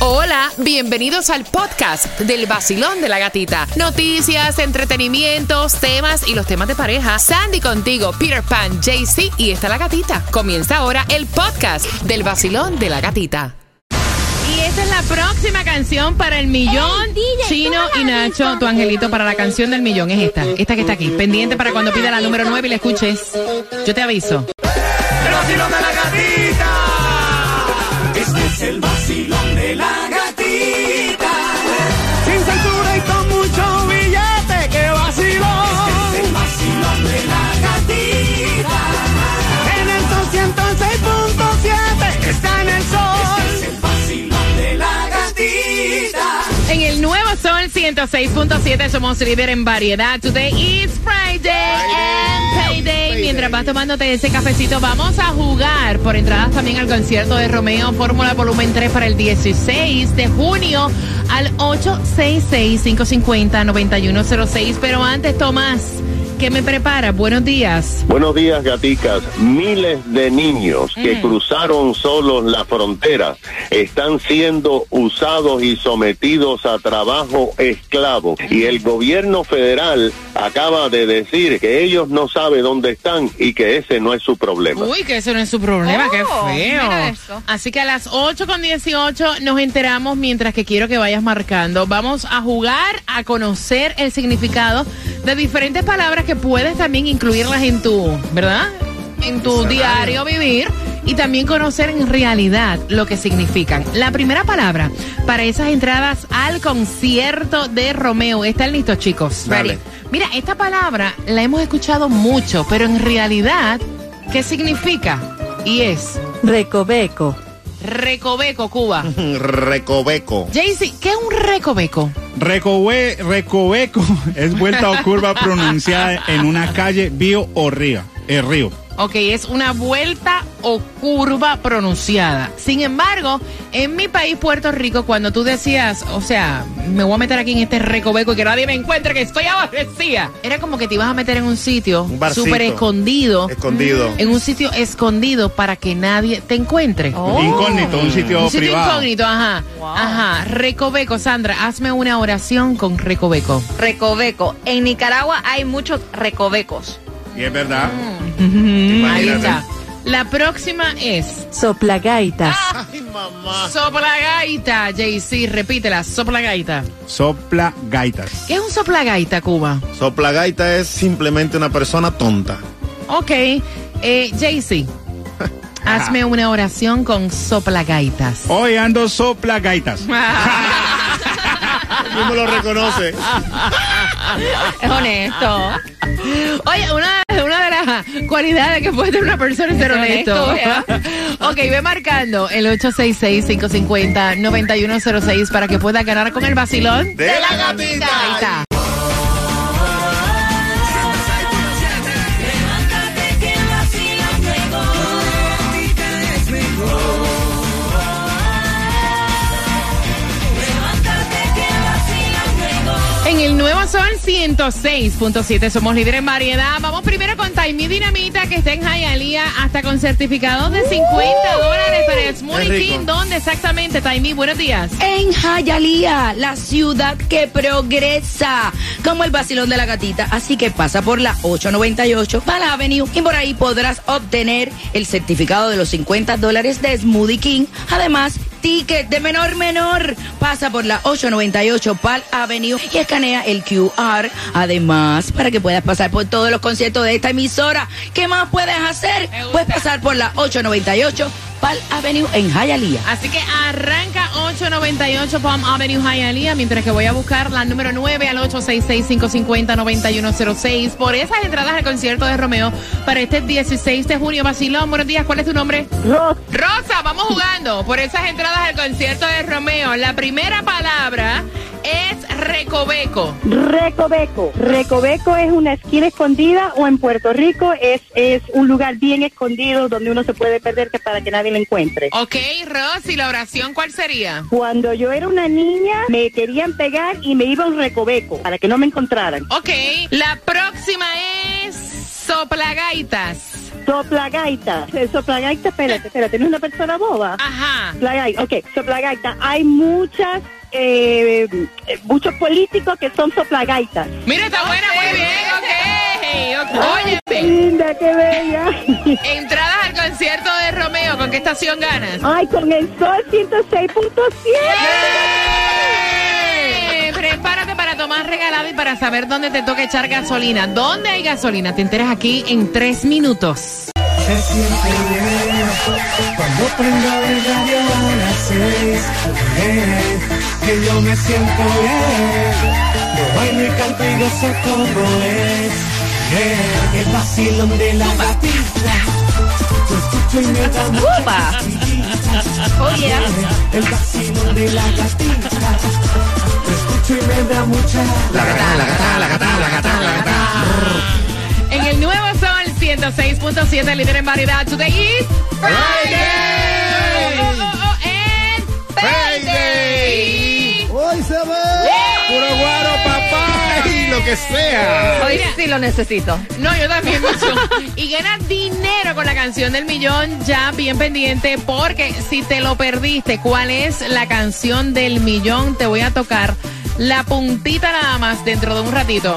Hola, bienvenidos al podcast del vacilón de la gatita. Noticias, entretenimientos, temas y los temas de pareja. Sandy contigo, Peter Pan, JC y está la gatita. Comienza ahora el podcast del vacilón de la gatita. Y esta es la próxima canción para el millón. Chino ¿cómo y Nacho, tu angelito para la canción del millón es esta. Esta que está aquí. Pendiente para cuando pida la número 9 y la escuches. Yo te aviso. El vacilón de la gatita. Este es el 106.7 somos líder en variedad. Today is Friday and payday. Mientras vas tomándote ese cafecito, vamos a jugar por entradas también al concierto de Romeo Fórmula Volumen 3 para el 16 de junio al 866-550-9106. Pero antes, Tomás, ¿qué me prepara? Buenos días. Buenos días, gaticas. Miles de niños que cruzaron solos la frontera están siendo usados y sometidos a trabajo esclavo. Y el gobierno federal acaba de decir que ellos no saben dónde están y que ese no es su problema. Uy, que eso no es su problema, Oh, qué feo. mira eso. Así que a las 8 con 18 nos enteramos mientras que quiero que vayas marcando. Vamos a jugar a conocer el significado de diferentes palabras que puedes también incluirlas en tu, ¿verdad? En tu diario vivir y también conocer en realidad lo que significan. La primera palabra para esas entradas al concierto de Romeo. ¿Están listos, chicos? Dale. Mira, esta palabra la hemos escuchado mucho, pero en realidad, ¿qué significa? Y es Recoveco. recoveco, Cuba. Recoveco. Jaycee, ¿qué es un recoveco? Recobe- recoveco es vuelta o curva pronunciada en una calle, vío o río. El río. Ok, es una vuelta o curva pronunciada. Sin embargo, en mi país, Puerto Rico, cuando tú decías, o sea, me voy a meter aquí en este recoveco y que nadie me encuentre, que estoy abastecida, era como que te ibas a meter en un sitio súper escondido. Escondido. En un sitio escondido para que nadie te encuentre. Incógnito, un sitio Un sitio privado. incógnito, ajá. Ajá. Recoveco, Sandra, hazme una oración con Recoveco. Recoveco. En Nicaragua hay muchos recovecos. Y es verdad. Ahí Imagínate. está. La próxima es Soplagaitas. Ay, mamá. soplagaita, JC, repítela, soplagaita. Sopla gaitas. ¿Qué es un soplagaita, Cuba? Soplagaita es simplemente una persona tonta. Ok, eh, JC, hazme una oración con soplagaitas. Hoy ando sopla ¿Cómo lo reconoce? Es honesto. Oye, una, una de las cualidades que puede tener una persona es ser Ser honesto. honesto, ok, ve marcando el 866-550-9106 para que pueda ganar con el vacilón. De la gatita. 106.7 somos líderes en variedad. Vamos primero con Taimí Dinamita que está en Hialeah hasta con certificados de 50 dólares para el Smoothie. King. ¿Dónde exactamente, Taimí? Buenos días. En Hialeah, la ciudad que progresa, como el vacilón de la gatita. Así que pasa por la 898 Pala Avenue y por ahí podrás obtener el certificado de los 50 dólares de Smoothie King. Además, ticket de menor menor. Pasa por la 898 Pal Avenue y escanea el QR. Además, para que puedas pasar por todos los conciertos de esta emisora. ¿Qué más puedes hacer? Puedes pasar por la 898 Pal Avenue en Hialeah. Así que arranca 898 Palm Avenue Hialeah, mientras que voy a buscar la número 9 al 866-550-9106 por esas entradas al concierto de Romeo para este 16 de junio. Vacilón, buenos días, ¿cuál es tu nombre? Rosa. Rosa, vamos jugando por esas entradas al concierto de Romeo. La primera palabra es recoveco. Recoveco. Recoveco es una esquina escondida o en Puerto Rico es, es un lugar bien escondido donde uno se puede perder para que nadie lo encuentre. Ok, Rosy, la oración, ¿cuál sería? Cuando yo era una niña me querían pegar y me iba a un recoveco para que no me encontraran. Ok, la próxima es soplagaitas. Soplagaita. Soplagaita, espérate, espérate, no es una persona boba. Ajá. Soplagaita, ok, soplagaita. Hay muchas, eh, muchos políticos que son soplagaitas. Mira, está buena, muy bien, ok. ok. Ay, qué linda, qué bella. entradas al concierto de Romeo, ¿con qué estación ganas? Ay, con el sol 106.7. ¡Eh! Prepárate para tomar regalado y para saber dónde te toca echar gasolina. ¿Dónde hay gasolina? Te enteras aquí en tres minutos. Se siente bien cuando prendo el radio a las seis. Que yo me siento bien. Yo bailo y canto y gozo como es. Bien, el vacilón de la gatita. Yo escucho y me da mucha ¡Upa! Oh, yeah. El vacilón de la gatita. Yo escucho y me da mucha. La gata, la gata, la gata, la gata, la gata. En el nuevo Sol 106.7, líder en variedad. Today is Friday. Oh, que sea. Hoy sí lo necesito. No, yo también mucho. Y gana dinero con la canción del millón, ya bien pendiente, porque si te lo perdiste, ¿cuál es la canción del millón? Te voy a tocar la puntita nada más dentro de un ratito.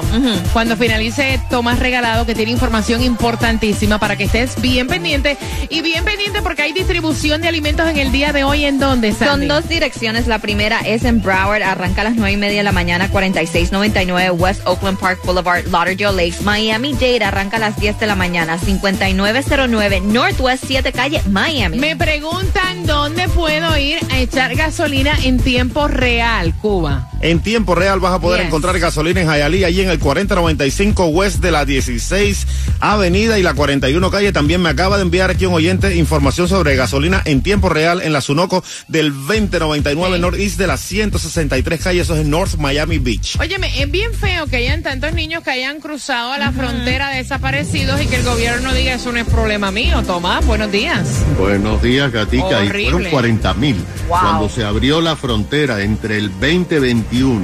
Cuando finalice Tomás Regalado, que tiene información importantísima para que estés bien pendiente. Y bien pendiente porque hay distribución de alimentos en el día de hoy. ¿En dónde, Son Sandy? dos direcciones. La primera es en Broward, arranca a las 9 y media de la mañana, 4699 West Oakland Park Boulevard, Lauderdale Lakes. Miami Dade arranca a las 10 de la mañana, 5909 Northwest 7 Calle, Miami. Me preguntan dónde puedo ir a echar gasolina en tiempo real, Cuba. En tiempo real vas a poder Yes. encontrar gasolina en Hialeah, allí en el 4095 West de la 16 Avenida y la 41 Calle. También me acaba de enviar aquí un oyente información sobre gasolina en tiempo real en la Sunoco del 2099 Northeast de la 163 Calle. Eso es en North Miami Beach. Óyeme, es bien feo que hayan tantos niños que hayan cruzado a la frontera desaparecidos y que el gobierno diga eso no es problema mío. Tomás, buenos días. Buenos días, Gatica. Y Horrible. fueron 40 mil. Wow. Cuando se abrió la frontera entre el 2021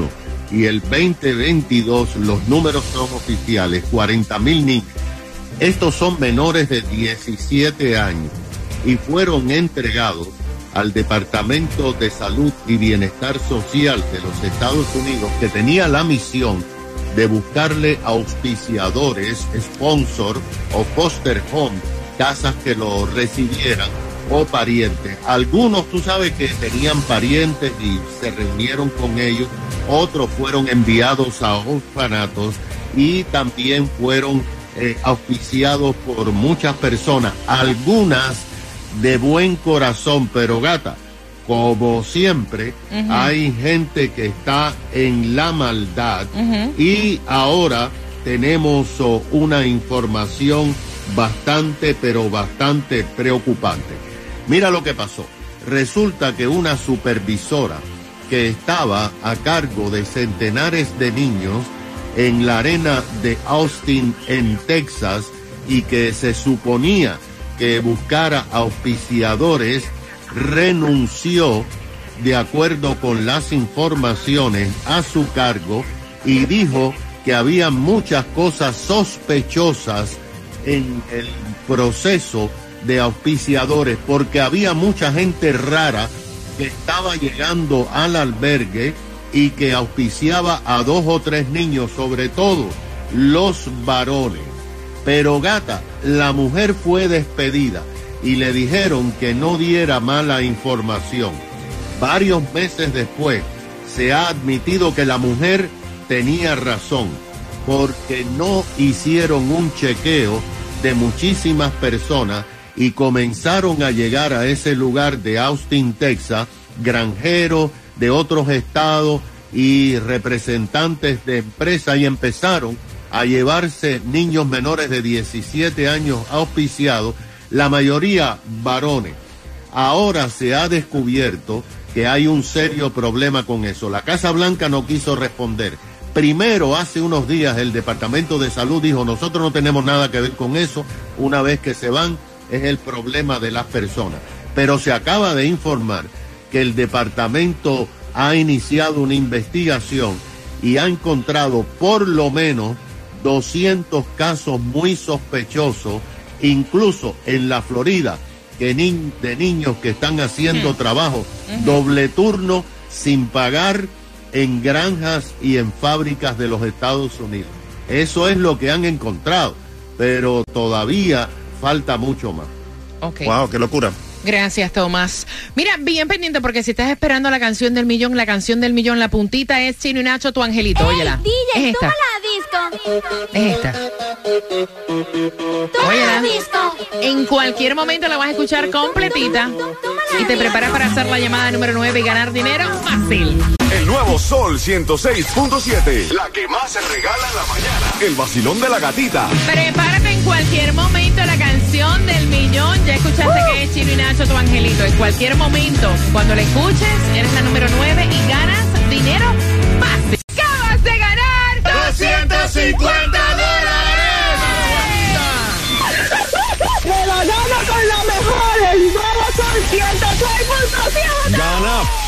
y el 2022, los números son oficiales, 40 mil niños. Estos son menores de 17 años y fueron entregados al Departamento de Salud y Bienestar Social de los Estados Unidos, que tenía la misión de buscarle auspiciadores, sponsor o foster home, casas que lo recibieran o parientes. Algunos tú sabes que tenían parientes y se reunieron con ellos, otros fueron enviados a orfanatos y también fueron eh, auspiciados por muchas personas, algunas de buen corazón, pero gata, como siempre, hay gente que está en la maldad y ahora tenemos oh, una información bastante, pero bastante preocupante. Mira lo que pasó. Resulta que una supervisora que estaba a cargo de centenares de niños en la arena de Austin, en Texas, y que se suponía que buscara auspiciadores, renunció de acuerdo con las informaciones a su cargo y dijo que había muchas cosas sospechosas en el proceso de auspiciadores porque había mucha gente rara que estaba llegando al albergue y que auspiciaba a dos o tres niños, sobre todo los varones. Pero gata, la mujer fue despedida y le dijeron que no diera mala información. Varios meses después se ha admitido que la mujer tenía razón porque no hicieron un chequeo de muchísimas personas y comenzaron a llegar a ese lugar de Austin, Texas, granjeros de otros estados y representantes de empresas y empezaron a llevarse niños menores de 17 años auspiciados, la mayoría varones. Ahora se ha descubierto que hay un serio problema con eso. La Casa Blanca no quiso responder. Primero, hace unos días, el Departamento de Salud dijo, nosotros no tenemos nada que ver con eso. Una vez que se van, es el problema de las personas. Pero se acaba de informar que el departamento ha iniciado una investigación y ha encontrado por lo menos 200 casos muy sospechosos incluso en la Florida, que ni- de niños que están haciendo trabajo doble turno sin pagar en granjas y en fábricas de los Estados Unidos. Eso es lo que han encontrado, pero todavía falta mucho más. Ok. Wow, qué locura. Gracias, Tomás. Mira, bien pendiente porque si estás esperando la canción del millón, la canción del millón, la puntita es Chino y Nacho, tu angelito. Óyela. es esta. disco. Es esta. Óyela. En cualquier momento la vas a escuchar completita y te preparas para hacer la llamada número 9 y ganar dinero fácil. El nuevo Sol 106.7. La que más se regala en la mañana. El vacilón de la gatita. Prepárate en cualquier momento escuchaste que es Chino y Nacho, tu angelito. En cualquier momento, cuando la escuches, eres la número 9 y ganas dinero fácil. Acabas de ganar 250 ¡Me la gano con la mejor! ¡El nuevo Sol 106.7! Gana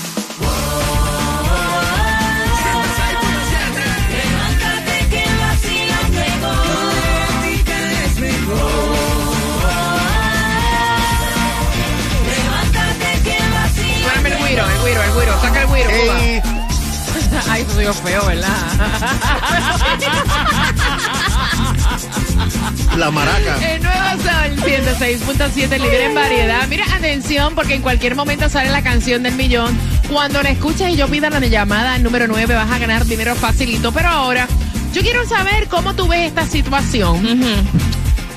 Feo, ¿verdad? La maraca. El nuevo Sol 106.7, líder en variedad. Mira, atención, porque en cualquier momento sale la canción del millón. Cuando la escuches y yo pida la llamada número 9, vas a ganar dinero facilito. Pero ahora, yo quiero saber cómo tú ves esta situación.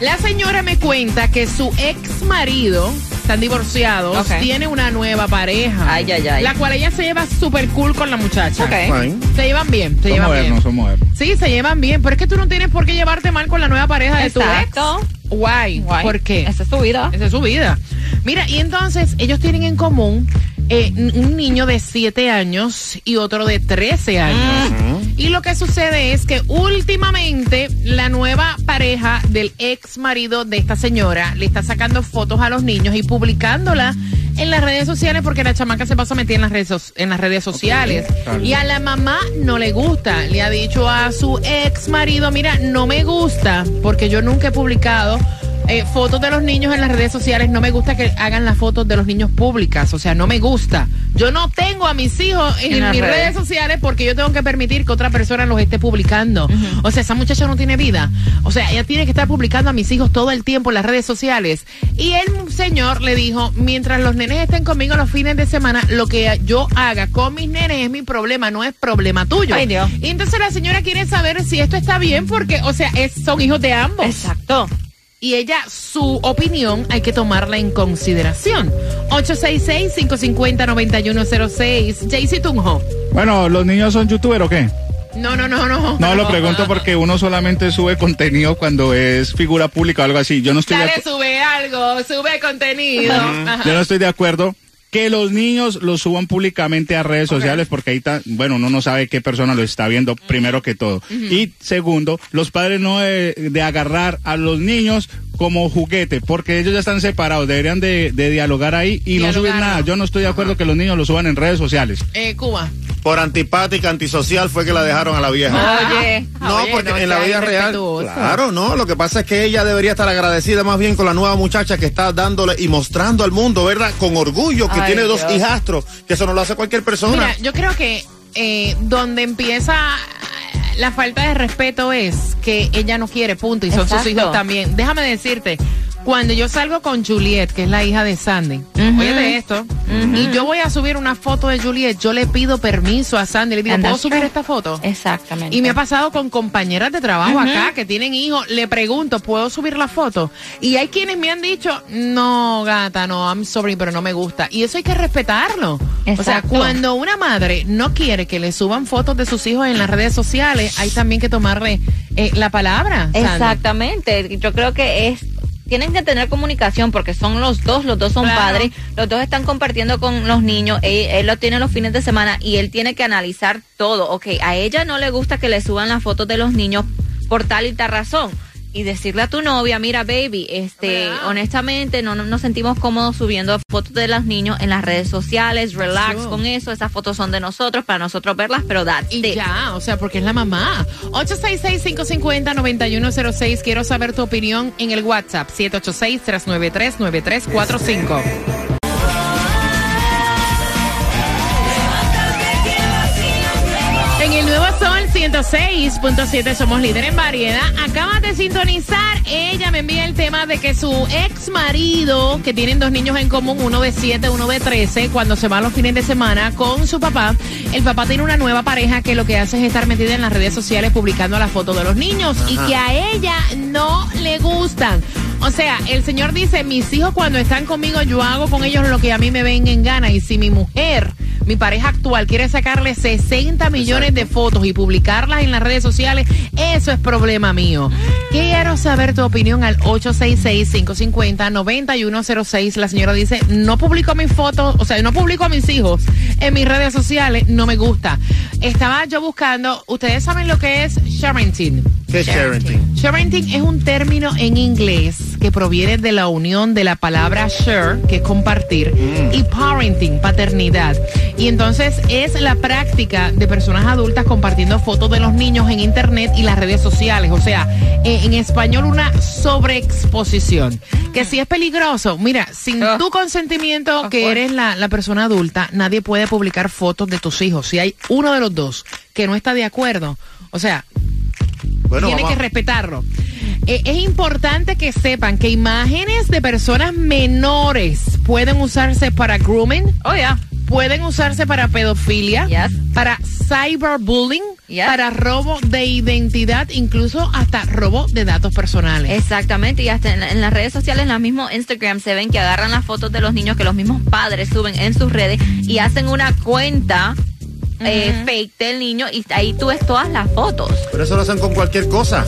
La señora me cuenta que su ex marido, están divorciados, tiene una nueva pareja. Ay, ay, ay. La cual ella se lleva súper cool con la muchacha. Se llevan bien, se Son llevan bien. modernos, son modernos. Sí, se llevan bien, pero es que tú no tienes por qué llevarte mal con la nueva pareja de tu ex. Guay. Guay. ¿Por qué? Esa es tu vida. Esa es su vida. Mira, y entonces ellos tienen en común eh, un niño de 7 años y otro de 13 años. Y lo que sucede es que últimamente la nueva pareja del ex marido de esta señora le está sacando fotos a los niños y publicándolas en las redes sociales porque la chamaca se pasa metida en las redes, so- en las redes sociales. Y a la mamá no le gusta. Le ha dicho a su ex marido, mira, no me gusta porque yo nunca he publicado eh, fotos de los niños en las redes sociales. No me gusta que hagan las fotos de los niños públicas. O sea, no me gusta. Yo no tengo a mis hijos en, mis redes. redes sociales porque yo tengo que permitir que otra persona los esté publicando. O sea, esa muchacha no tiene vida. O sea, ella tiene que estar publicando a mis hijos todo el tiempo en las redes sociales. Y el señor le dijo, mientras los nenes estén conmigo los fines de semana, lo que yo haga con mis nenes es mi problema, no es problema tuyo. Ay, Dios. Y entonces la señora quiere saber si esto está bien porque, o sea, es, son hijos de ambos. Exacto. Y ella, su opinión hay que tomarla en consideración. 866-550-9106. Jaycee Tunjo. Bueno, ¿los niños son youtubers o qué? No, no, no, no. No, lo pregunto porque uno solamente sube contenido cuando es figura pública o algo así. Yo no estoy de Dale, acu- sube algo, sube contenido. Ajá. Yo no estoy de acuerdo que los niños lo suban públicamente a redes sociales porque ahí está, bueno, uno no sabe qué persona lo está viendo primero que todo. Y segundo, los padres no de, de agarrar a los niños como juguete porque ellos ya están separados, deberían de, de dialogar ahí y no subir nada. Yo no estoy de acuerdo que los niños lo suban en redes sociales. Eh, Cuba. Por antipática, antisocial fue que la dejaron a la vieja. Oye. No, Oye, porque no en la vida real. Claro, no. Lo que pasa es que ella debería estar agradecida más bien con la nueva muchacha que está dándole y mostrando al mundo, ¿verdad? Con orgullo que Ay, tiene dos hijastros, que eso no lo hace cualquier persona. Mira, yo creo que eh, donde empieza la falta de respeto es que ella no quiere, punto, y son sus hijos también. Déjame decirte, cuando yo salgo con Juliet, que es la hija de Sandy, Ujú. óyete esto, y yo voy a subir una foto de Juliet, yo le pido permiso a Sandy, le digo, ¿puedo subir esta foto? Exactamente. Y me ha pasado con compañeras de trabajo acá que tienen hijos. Le pregunto, ¿puedo subir la foto? Y hay quienes me han dicho, no, gata, no, I'm sorry, pero no me gusta. Y eso hay que respetarlo. O sea, Exacto. cuando una madre no quiere que le suban fotos de sus hijos en las redes sociales, hay también que tomarle eh, la palabra. Sandy. Exactamente. Yo creo que es tienen que tener comunicación porque son los dos, los dos son Claro. padres, los dos están compartiendo con los niños, él, él lo tiene los fines de semana y él tiene que analizar todo. Ok, a ella no le gusta que le suban las fotos de los niños por tal y tal razón. Y decirle a tu novia, mira, baby, este, honestamente no no- nos sentimos cómodos subiendo fotos de los niños en las redes sociales, relax con eso, esas fotos son de nosotros, para nosotros verlas, pero Y it. ya, o sea, porque es la mamá. 866-550-9106. Quiero saber tu opinión en el WhatsApp. 786-393-9345. 106.7 somos líder en variedad. Acabas de sintonizar. Ella me envía el tema de que su ex marido, que tienen dos niños en común, uno de 7, uno de 13, cuando se va los fines de semana con su papá, el papá tiene una nueva pareja que lo que hace es estar metida en las redes sociales publicando las fotos de los niños y que a ella no le gustan. O sea, el señor dice, mis hijos cuando están conmigo yo hago con ellos lo que a mí me ven en gana y si mi mujer, mi pareja actual quiere sacarle 60 millones de fotos y publicarlas en las redes sociales, eso es problema mío. Quiero saber tu opinión al 866-550-9106. La señora dice, no publico mis fotos, o sea, no publico a mis hijos en mis redes sociales, no me gusta. Estaba yo buscando, ustedes saben lo que es sharenting. ¿Qué es sharenting? Sharenting es un término en inglés que proviene de la unión de la palabra share, que es compartir, y parenting, paternidad. Y entonces es la práctica de personas adultas compartiendo fotos de los niños en internet y las redes sociales. O sea, en español una sobreexposición. Que si es peligroso, mira, sin tu consentimiento, que eres la, la persona adulta, nadie puede publicar fotos de tus hijos. Si hay uno de los dos que no está de acuerdo, o sea, Bueno, tiene vamos que respetarlo. Eh, es importante que sepan que imágenes de personas menores pueden usarse para grooming. Oh, yeah. Pueden usarse para pedofilia, para cyberbullying, para robo de identidad, incluso hasta robo de datos personales. Exactamente, y hasta en, en las redes sociales, en la mismo Instagram, se ven que agarran las fotos de los niños que los mismos padres suben en sus redes y hacen una cuenta eh, fake del niño y ahí tú ves todas las fotos. Pero eso lo hacen con cualquier cosa.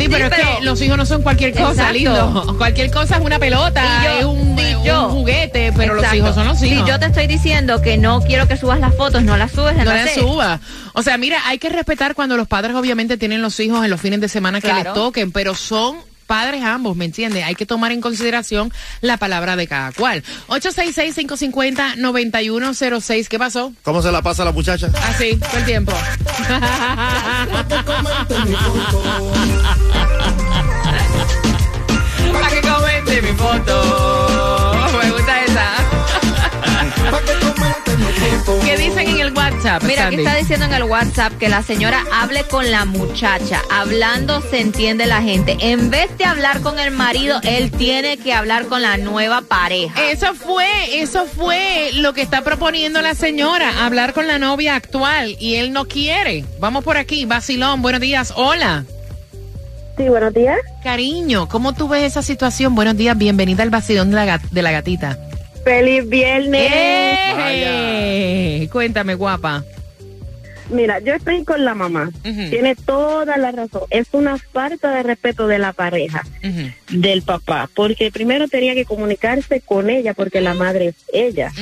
Sí, pero es pero- que los hijos no son cualquier cosa, Exacto. lindo. Cualquier cosa es una pelota, Y yo- es un, eh, juguete, pero los hijos son los hijos. Si yo te estoy diciendo que no quiero que subas las fotos, no las subes, no las la suba. O sea, mira, hay que respetar cuando los padres obviamente tienen los hijos en los fines de semana que Claro. les toquen, pero son padres ambos, ¿me entiendes? Hay que tomar en consideración la palabra de cada cual. 866-550-9106. ¿Qué pasó? ¿Cómo se la pasa la muchacha? Así, todo el tiempo. Para que comente mi foto. Me gusta esa. ¿Qué dicen en el WhatsApp? Mira, aquí Sandy? está diciendo en el WhatsApp que la señora hable con la muchacha. Hablando se entiende la gente. En vez de hablar con el marido, él tiene que hablar con la nueva pareja. Eso fue, eso fue lo que está proponiendo la señora, hablar con la novia actual y él no quiere. Vamos por aquí, Basilón, buenos días, hola. Sí, buenos días. Cariño, ¿cómo tú ves esa situación? Buenos días, bienvenida al Basilón de la, gat- de la gatita. Feliz viernes. ¡Eh! Cuéntame, guapa. Mira, yo estoy con la mamá. Tiene toda la razón. Es una falta de respeto de la pareja, del papá, porque primero tenía que comunicarse con ella, porque la madre es ella.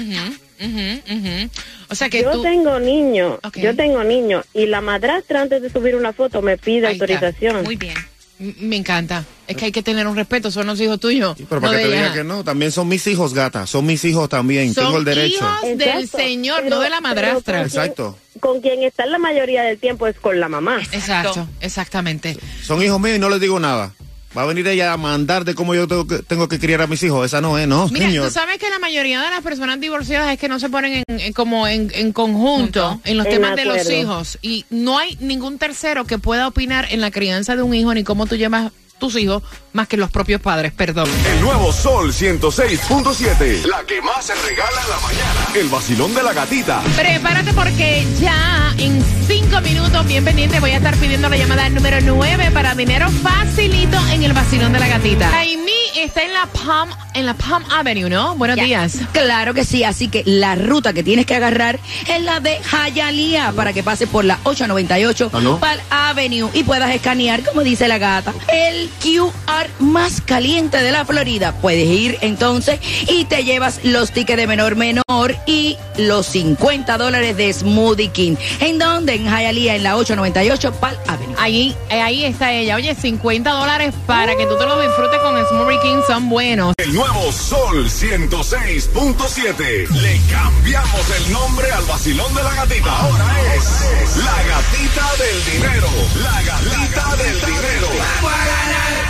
O sea que yo tú- tengo niños, yo tengo niños, y la madrastra antes de subir una foto me pide Ahí está. autorización. Muy bien. Me encanta. Es que hay que tener un respeto, son los hijos tuyos. Pero no para que te diga que no, también son mis hijos, gata. Son mis hijos también. Son Tengo el derecho. hijos del señor, no de la madrastra. Exacto. Con quien está la mayoría del tiempo es con la mamá. Exacto, exactamente. Son hijos míos y no les digo nada. Va a venir ella a mandar de cómo yo tengo que, tengo que criar a mis hijos. Esa no es, no, Mira, señor. tú sabes que la mayoría de las personas divorciadas es que no se ponen en, en- como en, en conjunto en los En temas de los hijos y no hay ningún tercero que pueda opinar en la crianza de un hijo ni cómo tú llevas tus hijos más que los propios padres, perdón. El nuevo Sol 106.7. La que más se regala en la mañana. El vacilón de la gatita. Prepárate porque ya en cinco minutos, bien pendiente, voy a estar pidiendo la llamada número 9 para dinero facilito en el vacilón de la gatita. Jaime está en la Palm, en la Palm Avenue, ¿no? Buenos días. Claro que sí, así que la ruta que tienes que agarrar es la de Hialeah para que pases por la 898 ¿Ah, no? para Avenue y puedas escanear, como dice la gata, el QR más caliente de la Florida. Puedes ir entonces y te llevas los tickets de menor menor y los 50 dólares de Smoothie King. ¿En donde En Hialeah, en la 898 Pal Avenue. Ahí, ahí está ella. Oye, 50 dólares para que tú te lo disfrutes con Smoothie King son buenos. El nuevo Sol 106.7. Le cambiamos el nombre al vacilón de la gatita. Ahora es la gatita del dinero. La gatita del dinero.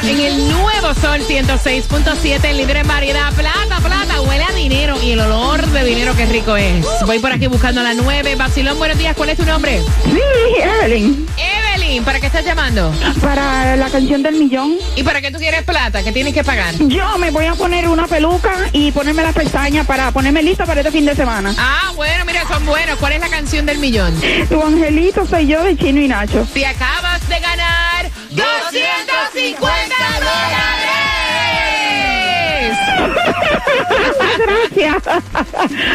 En el nuevo Sol 106.7, líder en variedad. Plata, plata, huele a dinero y el olor de dinero que rico es. Voy por aquí buscando a la 9. Basilón, buenos días. ¿Cuál es tu nombre? Sí, Evelyn. ¿Para qué estás llamando? Para la canción del millón. ¿Y para qué tú quieres plata? ¿Qué tienes que pagar? Yo me voy a poner una peluca y ponerme las pestañas para ponerme lista para este fin de semana. Ah, bueno, mira, son buenos. ¿Cuál es la canción del millón? Tu angelito soy yo de Chino y Nacho. Te acabas de ganar 250 dólares. Gracias.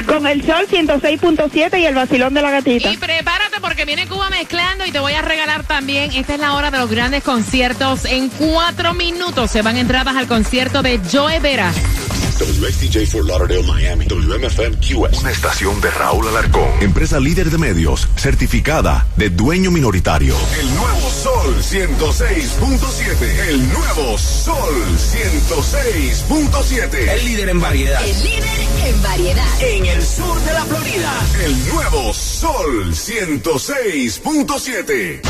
Con el sol 106.7 y el vacilón de la gatita. Y prepárate porque viene Cuba mezclando y te voy a regalar también. Esta es la hora de los grandes conciertos. En cuatro minutos se van entradas al concierto de Joe Vera. WXTJ for Lauderdale, Miami. WMFM QS. Una estación de Raúl Alarcón. Empresa líder de medios, certificada de dueño minoritario. El nuevo Sol 106.7. El nuevo Sol 106.7. El líder en variedad. El líder en variedad. En el sur de la Florida. El nuevo Sol 106.7.